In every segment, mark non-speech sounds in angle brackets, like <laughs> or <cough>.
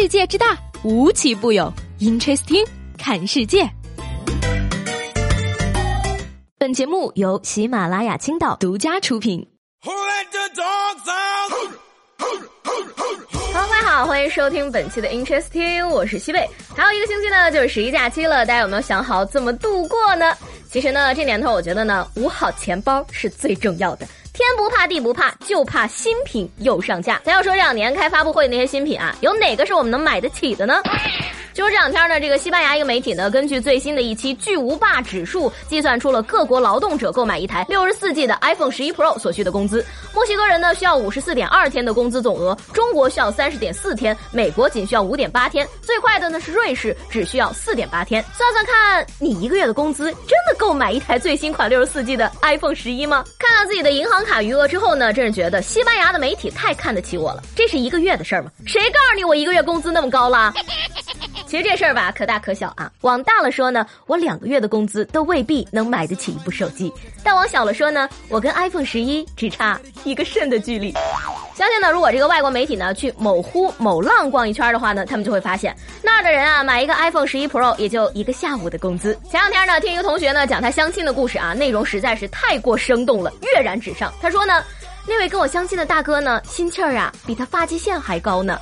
世界之大，无奇不有。Interesting，看世界。本节目由喜马拉雅青岛独家出品。Hello，大家好，欢迎收听本期的 Interesting，我是西贝。还有一个星期呢，就是十一假期了，大家有没有想好怎么度过呢？其实呢，这年头我觉得呢，捂好钱包是最重要的。天不怕地不怕，就怕新品又上架。咱要说两年开发布会那些新品啊，有哪个是我们能买得起的呢？就是这两天呢，这个西班牙一个媒体呢，根据最新的一期巨无霸指数，计算出了各国劳动者购买一台六十四 G 的 iPhone 十一 Pro 所需的工资。墨西哥人呢需要五十四点二天的工资总额，中国需要三十点四天，美国仅需要五点八天，最快的呢是瑞士，只需要四点八天。算算看，你一个月的工资真的够买一台最新款六十四 G 的 iPhone 十一吗？看到自己的银行卡余额之后呢，真是觉得西班牙的媒体太看得起我了。这是一个月的事儿吗？谁告诉你我一个月工资那么高了？其实这事儿吧，可大可小啊。往大了说呢，我两个月的工资都未必能买得起一部手机；但往小了说呢，我跟 iPhone 十一只差一个肾的距离。相信呢，如果这个外国媒体呢去某乎某浪逛一圈的话呢，他们就会发现那儿的人啊，买一个 iPhone 十一 Pro 也就一个下午的工资。前两天呢，听一个同学呢讲他相亲的故事啊，内容实在是太过生动了，跃然纸上。他说呢，那位跟我相亲的大哥呢，心气儿啊比他发际线还高呢。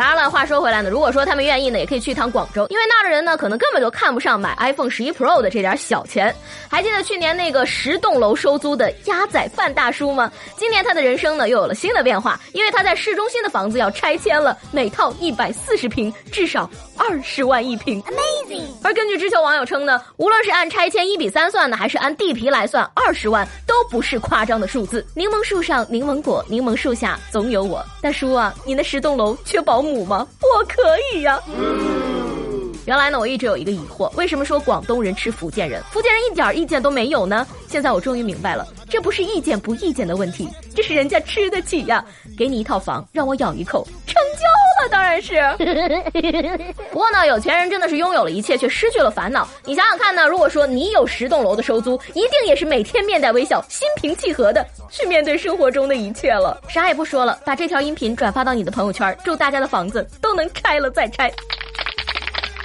当然了，话说回来呢，如果说他们愿意呢，也可以去一趟广州，因为那儿的人呢，可能根本就看不上买 iPhone 十一 Pro 的这点小钱。还记得去年那个十栋楼收租的鸭仔饭大叔吗？今年他的人生呢又有了新的变化，因为他在市中心的房子要拆迁了，每套一百四十平，至少二十万一平，Amazing。而根据知球网友称呢，无论是按拆迁一比三算呢，还是按地皮来算，二十万都不是夸张的数字。柠檬树上柠檬果，柠檬树下总有我。大叔啊，你那十栋楼缺保姆吗？我可以呀。原来呢，我一直有一个疑惑，为什么说广东人吃福建人，福建人一点意见都没有呢？现在我终于明白了，这不是意见不意见的问题，这是人家吃得起呀。给你一套房，让我咬一口，成交了，当然是。<laughs> 不过呢，有钱人真的是拥有了一切，却失去了烦恼。你想想看呢，如果说你有十栋楼的收租，一定也是每天面带微笑、心平气和的去面对生活中的一切了。啥也不说了，把这条音频转发到你的朋友圈，祝大家的房子都能拆了再拆。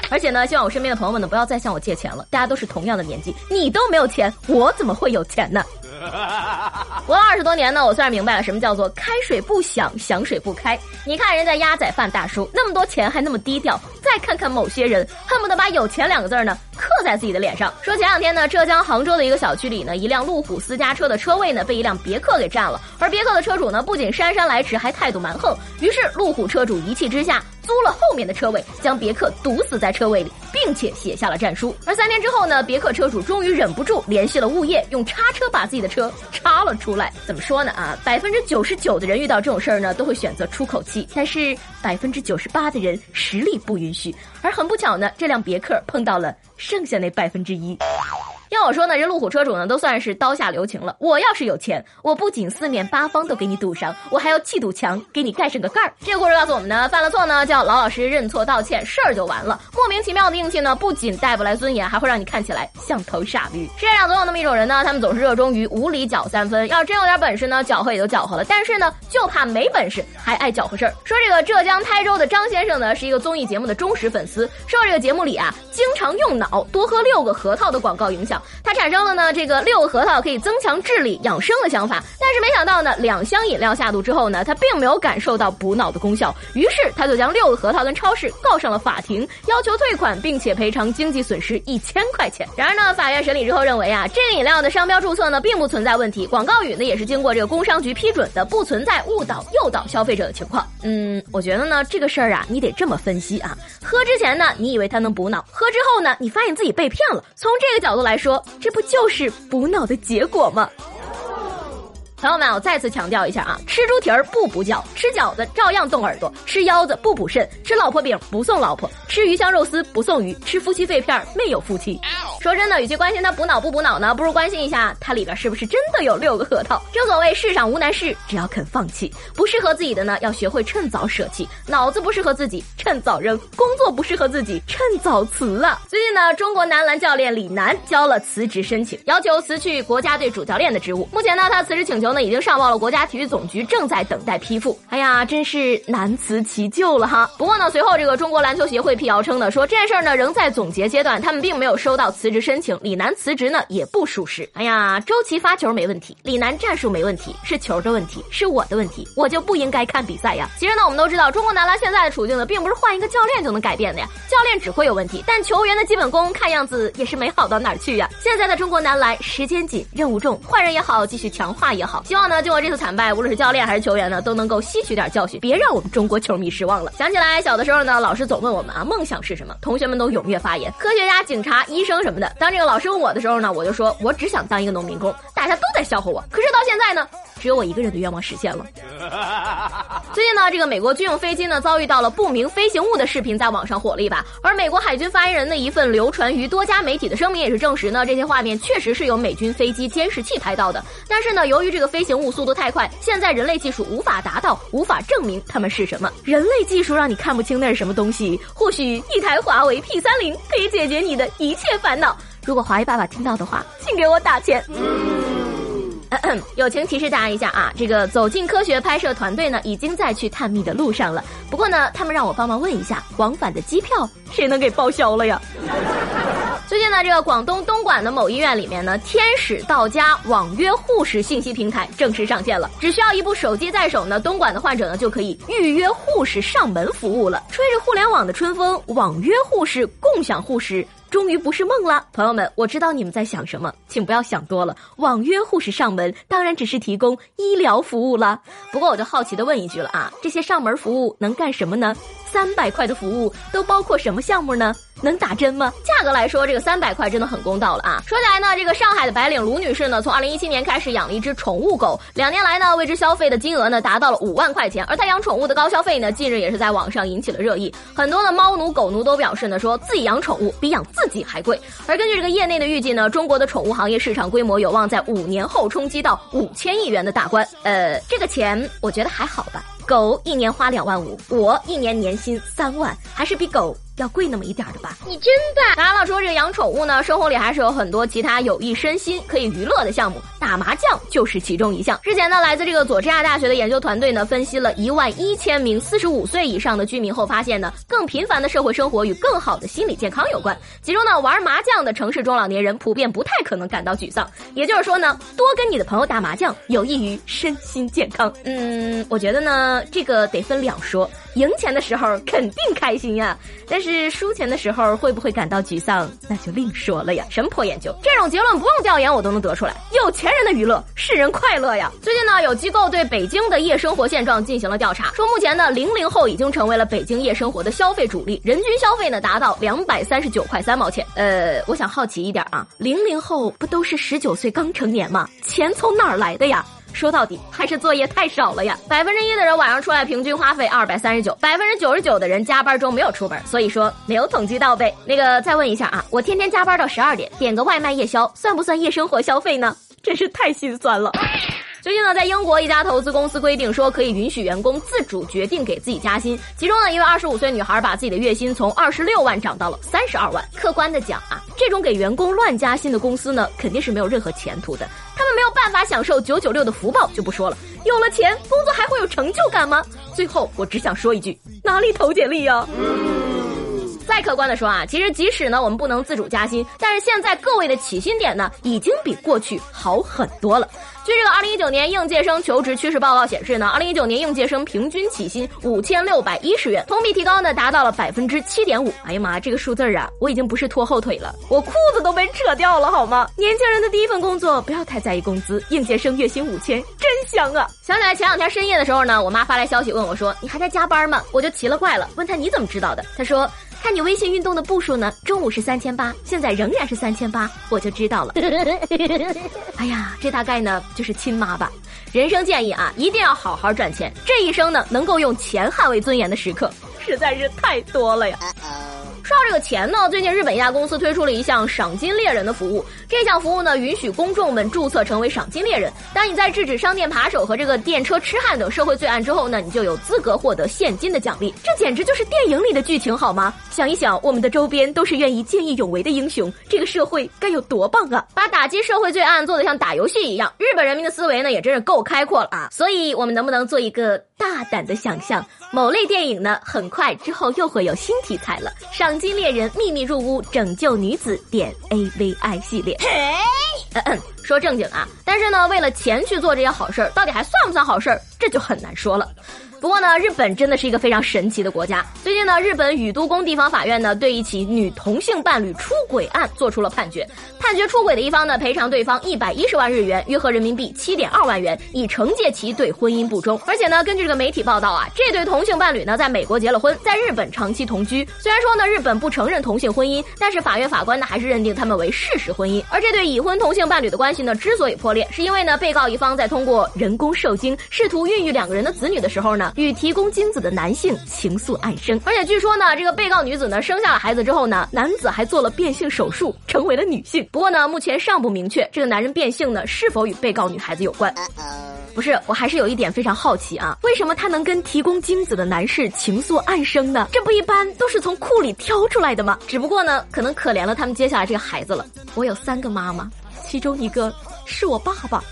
而且呢，希望我身边的朋友们呢，不要再向我借钱了。大家都是同样的年纪，你都没有钱，我怎么会有钱呢？<laughs> 活了二十多年呢，我算是明白了什么叫做开水不响，响水不开。你看人家鸭仔饭大叔那么多钱还那么低调，再看看某些人，恨不得把有钱两个字呢刻在自己的脸上。说前两天呢，浙江杭州的一个小区里呢，一辆路虎私家车的车位呢被一辆别克给占了，而别克的车主呢不仅姗姗来迟，还态度蛮横。于是路虎车主一气之下。租了后面的车位，将别克堵死在车位里，并且写下了战书。而三天之后呢，别克车主终于忍不住联系了物业，用叉车把自己的车叉了出来。怎么说呢？啊，百分之九十九的人遇到这种事儿呢，都会选择出口气，但是百分之九十八的人实力不允许。而很不巧呢，这辆别克碰到了剩下那百分之一。要我说呢，这路虎车主呢都算是刀下留情了。我要是有钱，我不仅四面八方都给你堵上，我还要砌堵墙给你盖上个盖儿。这个故事告诉我们呢，犯了错呢就要老老实实认错道歉，事儿就完了。莫名其妙的硬气呢，不仅带不来尊严，还会让你看起来像头傻驴。世界上总有那么一种人呢，他们总是热衷于无理搅三分。要真有点本事呢，搅和也就搅和了。但是呢，就怕没本事还爱搅和事儿。说这个浙江台州的张先生呢，是一个综艺节目的忠实粉丝，受这个节目里啊经常用脑多喝六个核桃的广告影响，他产生了呢。这个六个核桃可以增强智力、养生的想法，但是没想到呢，两箱饮料下肚之后呢，他并没有感受到补脑的功效，于是他就将六个核桃跟超市告上了法庭，要求退款，并且赔偿经济损失一千块钱。然而呢，法院审理之后认为啊，这个饮料的商标注册呢并不存在问题，广告语呢也是经过这个工商局批准的，不存在误导、诱导消费者的情况。嗯，我觉得呢，这个事儿啊，你得这么分析啊，喝之前呢，你以为它能补脑，喝之后呢，你发现自己被骗了。从这个角度来说，说这不就？是补脑的结果吗？朋友们，我再次强调一下啊，吃猪蹄儿不补脚，吃饺子照样动耳朵，吃腰子不补肾，吃老婆饼不送老婆，吃鱼香肉丝不送鱼，吃夫妻肺片没有夫妻。说真的，与其关心它补脑不补脑呢，不如关心一下它里边是不是真的有六个核桃。正所谓世上无难事，只要肯放弃。不适合自己的呢，要学会趁早舍弃。脑子不适合自己，趁早扔；工作不适合自己，趁早辞啊。最近呢，中国男篮教练李楠交了辞职申请，要求辞去国家队主教练的职务。目前呢，他辞职请求。呢已经上报了国家体育总局，正在等待批复。哎呀，真是难辞其咎了哈。不过呢，随后这个中国篮球协会辟谣称呢，说这件事儿呢仍在总结阶段，他们并没有收到辞职申请，李楠辞职呢也不属实。哎呀，周琦发球没问题，李楠战术没问题，是球的问题，是我的问题，我就不应该看比赛呀。其实呢，我们都知道中国男篮现在的处境呢，并不是换一个教练就能改变的呀，教练只会有问题，但球员的基本功看样子也是没好到哪儿去呀。现在的中国男篮时间紧，任务重，换人也好，继续强化也好，希望呢，经过这次惨败，无论是教练还是球员呢，都能够吸取点教训，别让我们中国球迷失望了。想起来小的时候呢，老师总问我们啊，梦想是什么？同学们都踊跃发言，科学家、警察、医生什么的。当这个老师问我的时候呢，我就说我只想当一个农民工，大家都在笑话我。可是到现在呢，只有我一个人的愿望实现了。<laughs> 最近呢，这个美国军用飞机呢遭遇到了不明飞行物的视频在网上火了一把，而美国海军发言人的一份流传于多家媒体的声明也是证实呢，这些画面确实是由美军飞机监视器拍到的。但是呢，由于这个飞行物速度太快，现在人类技术无法达到，无法证明它们是什么。人类技术让你看不清那是什么东西，或许一台华为 P 三零可以解决你的一切烦恼。如果华裔爸爸听到的话，请给我打钱。<coughs> 友情提示大家一下啊，这个走进科学拍摄团队呢，已经在去探秘的路上了。不过呢，他们让我帮忙问一下，往返的机票谁能给报销了呀？<laughs> 最近呢，这个广东东莞的某医院里面呢，天使到家网约护士信息平台正式上线了。只需要一部手机在手呢，东莞的患者呢就可以预约护士上门服务了。吹着互联网的春风，网约护士、共享护士。终于不是梦了，朋友们，我知道你们在想什么，请不要想多了。网约护士上门当然只是提供医疗服务了。不过我就好奇的问一句了啊，这些上门服务能干什么呢？三百块的服务都包括什么项目呢？能打针吗？价格来说，这个三百块真的很公道了啊！说起来呢，这个上海的白领卢女士呢，从二零一七年开始养了一只宠物狗，两年来呢，为之消费的金额呢达到了五万块钱。而她养宠物的高消费呢，近日也是在网上引起了热议。很多的猫奴、狗奴都表示呢，说自己养宠物比养自己还贵。而根据这个业内的预计呢，中国的宠物行业市场规模有望在五年后冲击到五千亿元的大关。呃，这个钱我觉得还好吧。狗一年花两万五，我一年年薪三万，还是比狗。要贵那么一点的吧？你真棒！当然了，说这个养宠物呢，生活里还是有很多其他有益身心、可以娱乐的项目，打麻将就是其中一项。之前呢，来自这个佐治亚大学的研究团队呢，分析了一万一千名四十五岁以上的居民后发现呢，更频繁的社会生活与更好的心理健康有关。其中呢，玩麻将的城市中老年人普遍不太可能感到沮丧。也就是说呢，多跟你的朋友打麻将有益于身心健康。嗯，我觉得呢，这个得分两说。赢钱的时候肯定开心呀，但是输钱的时候会不会感到沮丧，那就另说了呀。什么破研究？这种结论不用调研我都能得出来。有钱人的娱乐使人快乐呀。最近呢，有机构对北京的夜生活现状进行了调查，说目前呢，零零后已经成为了北京夜生活的消费主力，人均消费呢达到两百三十九块三毛钱。呃，我想好奇一点啊，零零后不都是十九岁刚成年吗？钱从哪儿来的呀？说到底还是作业太少了呀！百分之一的人晚上出来平均花费二百三十九，百分之九十九的人加班中没有出门，所以说没有统计到位。那个再问一下啊，我天天加班到十二点，点个外卖夜宵，算不算夜生活消费呢？真是太心酸了。最近呢，在英国一家投资公司规定说，可以允许员工自主决定给自己加薪。其中呢，一位二十五岁女孩把自己的月薪从二十六万涨到了三十二万。客观的讲啊，这种给员工乱加薪的公司呢，肯定是没有任何前途的。他们没有办法享受九九六的福报就不说了，有了钱，工作还会有成就感吗？最后，我只想说一句，哪里投简历呀？再客观的说啊，其实即使呢我们不能自主加薪，但是现在各位的起薪点呢已经比过去好很多了。据这个二零一九年应届生求职趋势报告显示呢，二零一九年应届生平均起薪五千六百一十元，同比提高呢达到了百分之七点五。哎呀妈，这个数字啊，我已经不是拖后腿了，我裤子都被扯掉了好吗？年轻人的第一份工作不要太在意工资，应届生月薪五千真香啊！想起来前两天深夜的时候呢，我妈发来消息问我说：“你还在加班吗？”我就奇了怪了，问她你怎么知道的？她说。看你微信运动的步数呢，中午是三千八，现在仍然是三千八，我就知道了。<laughs> 哎呀，这大概呢就是亲妈吧。人生建议啊，一定要好好赚钱，这一生呢能够用钱捍卫尊严的时刻实在是太多了呀。说到这个钱呢，最近日本一家公司推出了一项赏金猎人的服务。这项服务呢，允许公众们注册成为赏金猎人。当你在制止商店扒手和这个电车痴汉等社会罪案之后呢，你就有资格获得现金的奖励。这简直就是电影里的剧情，好吗？想一想，我们的周边都是愿意见义勇为的英雄，这个社会该有多棒啊！把打击社会罪案做得像打游戏一样，日本人民的思维呢，也真是够开阔了啊！所以，我们能不能做一个大胆的想象？某类电影呢，很快之后又会有新题材了。上赏金猎人秘密入屋拯救女子点 A V I 系列。嗯嗯，说正经啊，但是呢，为了钱去做这些好事儿，到底还算不算好事儿，这就很难说了。不过呢，日本真的是一个非常神奇的国家。最近呢，日本宇都宫地方法院呢，对一起女同性伴侣出轨案做出了判决。判决出轨的一方呢，赔偿对方一百一十万日元，约合人民币七点二万元，以惩戒其对婚姻不忠。而且呢，根据这个媒体报道啊，这对同性伴侣呢，在美国结了婚，在日本长期同居。虽然说呢，日本不承认同性婚姻，但是法院法官呢，还是认定他们为事实婚姻。而这对已婚同性伴侣的关系呢，之所以破裂，是因为呢，被告一方在通过人工受精，试图孕育两个人的子女的时候呢。与提供精子的男性情愫暗生，而且据说呢，这个被告女子呢生下了孩子之后呢，男子还做了变性手术，成为了女性。不过呢，目前尚不明确这个男人变性呢是否与被告女孩子有关。不是，我还是有一点非常好奇啊，为什么他能跟提供精子的男士情愫暗生呢？这不一般都是从库里挑出来的吗？只不过呢，可能可怜了他们接下来这个孩子了。我有三个妈妈，其中一个是我爸爸。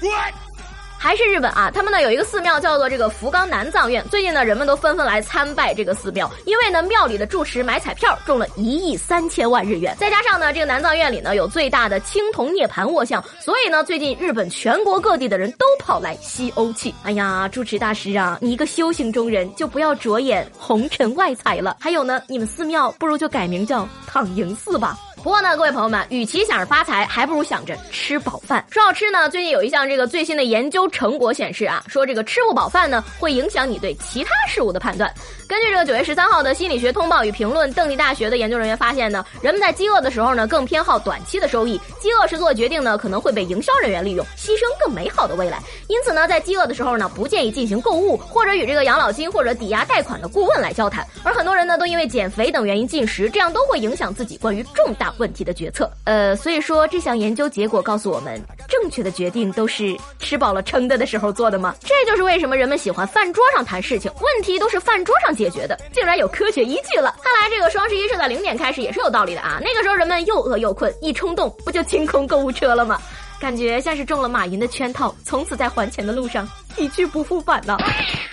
还是日本啊，他们呢有一个寺庙叫做这个福冈南藏院。最近呢，人们都纷纷来参拜这个寺庙，因为呢庙里的住持买彩票中了一亿三千万日元，再加上呢这个南藏院里呢有最大的青铜涅盘卧像，所以呢最近日本全国各地的人都跑来吸欧气。哎呀，住持大师啊，你一个修行中人就不要着眼红尘外财了。还有呢，你们寺庙不如就改名叫躺赢寺吧。不过呢，各位朋友们，与其想着发财，还不如想着吃饱饭。说到吃呢，最近有一项这个最新的研究成果显示啊，说这个吃不饱饭呢，会影响你对其他事物的判断。根据这个九月十三号的心理学通报与评论，邓地大学的研究人员发现呢，人们在饥饿的时候呢，更偏好短期的收益。饥饿时做决定呢，可能会被营销人员利用，牺牲更美好的未来。因此呢，在饥饿的时候呢，不建议进行购物，或者与这个养老金或者抵押贷款的顾问来交谈。而很多人呢，都因为减肥等原因进食，这样都会影响自己关于重大。问题的决策，呃，所以说这项研究结果告诉我们，正确的决定都是吃饱了撑的的时候做的吗？这就是为什么人们喜欢饭桌上谈事情，问题都是饭桌上解决的，竟然有科学依据了。看来这个双十一是在零点开始也是有道理的啊。那个时候人们又饿又困，一冲动不就清空购物车了吗？感觉像是中了马云的圈套，从此在还钱的路上 <laughs> 一去不复返呢。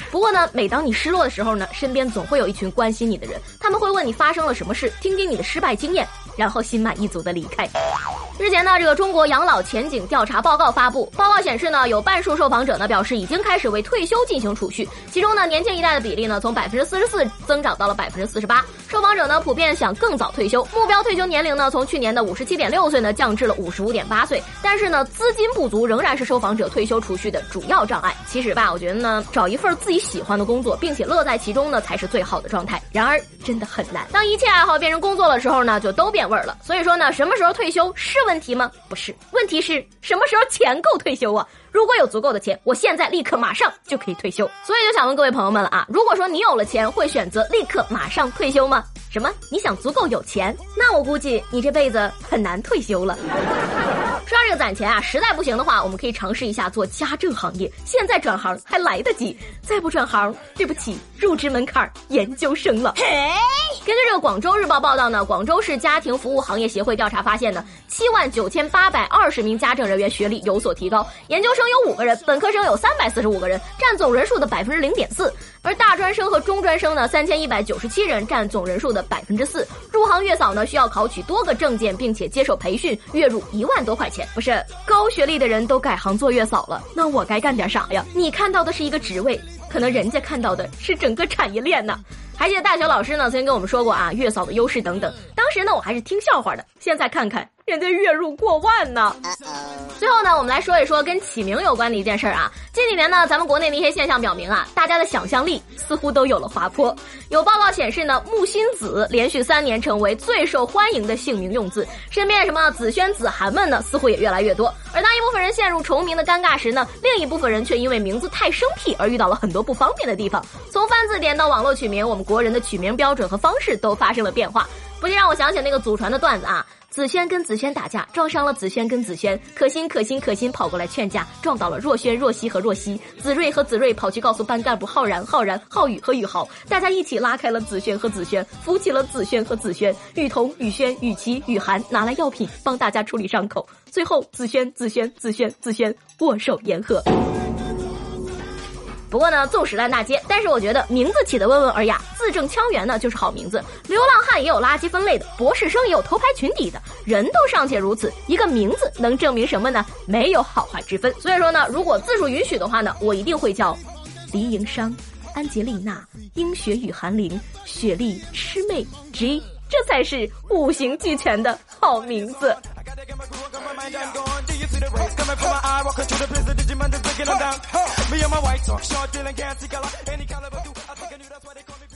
不过呢，每当你失落的时候呢，身边总会有一群关心你的人，他们会问你发生了什么事，听听你的失败经验。然后心满意足地离开。日前呢，这个中国养老前景调查报告发布，报告显示呢，有半数受访者呢表示已经开始为退休进行储蓄，其中呢，年轻一代的比例呢从百分之四十四增长到了百分之四十八。受访者呢普遍想更早退休，目标退休年龄呢从去年的五十七点六岁呢降至了五十五点八岁。但是呢，资金不足仍然是受访者退休储蓄的主要障碍。其实吧，我觉得呢，找一份自己喜欢的工作，并且乐在其中呢，才是最好的状态。然而，真的很难。当一切爱好变成工作的时候呢，就都变味儿了。所以说呢，什么时候退休是问题吗？不是，问题是什么时候钱够退休啊？如果有足够的钱，我现在立刻马上就可以退休。所以就想问各位朋友们了啊，如果说你有了钱，会选择立刻马上退休吗？什么？你想足够有钱？那我估计你这辈子很难退休了。说到这个攒钱啊，实在不行的话，我们可以尝试一下做家政行业。现在转行还来得及，再不转行，对不起，入职门槛研究生了。根据这个广州日报报道呢，广州市家庭服务行业协会调查发现呢，七万万九千八百二十名家政人员学历有所提高，研究生有五个人，本科生有三百四十五个人，占总人数的百分之零点四。而大专生和中专生呢，三千一百九十七人，占总人数的百分之四。入行月嫂呢，需要考取多个证件，并且接受培训，月入一万多块钱。不是高学历的人都改行做月嫂了，那我该干点啥呀？你看到的是一个职位，可能人家看到的是整个产业链呢。还记得大学老师呢，曾经跟我们说过啊，月嫂的优势等等。当时呢，我还是听笑话的。现在看看。人家月入过万呢。最后呢，我们来说一说跟起名有关的一件事儿啊。近几年呢，咱们国内的一些现象表明啊，大家的想象力似乎都有了滑坡。有报告显示呢，木心子连续三年成为最受欢迎的姓名用字，身边什么子轩、子涵们呢，似乎也越来越多。而当一部分人陷入重名的尴尬时呢，另一部分人却因为名字太生僻而遇到了很多不方便的地方。从翻字典到网络取名，我们国人的取名标准和方式都发生了变化。不禁让我想起那个祖传的段子啊。紫萱跟紫萱打架，撞伤了紫萱跟紫萱。可心可心可心跑过来劝架，撞到了若萱、若曦和若曦。子睿和子睿跑去告诉班干部浩然、浩然、浩宇和宇豪，大家一起拉开了紫萱和紫萱，扶起了紫萱和紫萱。雨桐、雨轩、雨琦、雨涵拿来药品帮大家处理伤口。最后，紫萱、紫萱、紫萱、紫萱握手言和。不过呢，纵使烂大街，但是我觉得名字起的温文尔雅，字正腔圆呢就是好名字。流浪汉也有垃圾分类的，博士生也有头牌群底的，人都尚且如此，一个名字能证明什么呢？没有好坏之分。所以说呢，如果字数允许的话呢，我一定会叫黎营商、安吉丽娜、冰雪与寒林、雪莉、魑魅、G，这才是五行俱全的好名字。I'm. Do you see the rays coming from my eye? Walking through the prison, Digimon is breaking them down. Me and my white talk, short, dealing, gassy color, any caliber, do. I think I knew that's why they call me.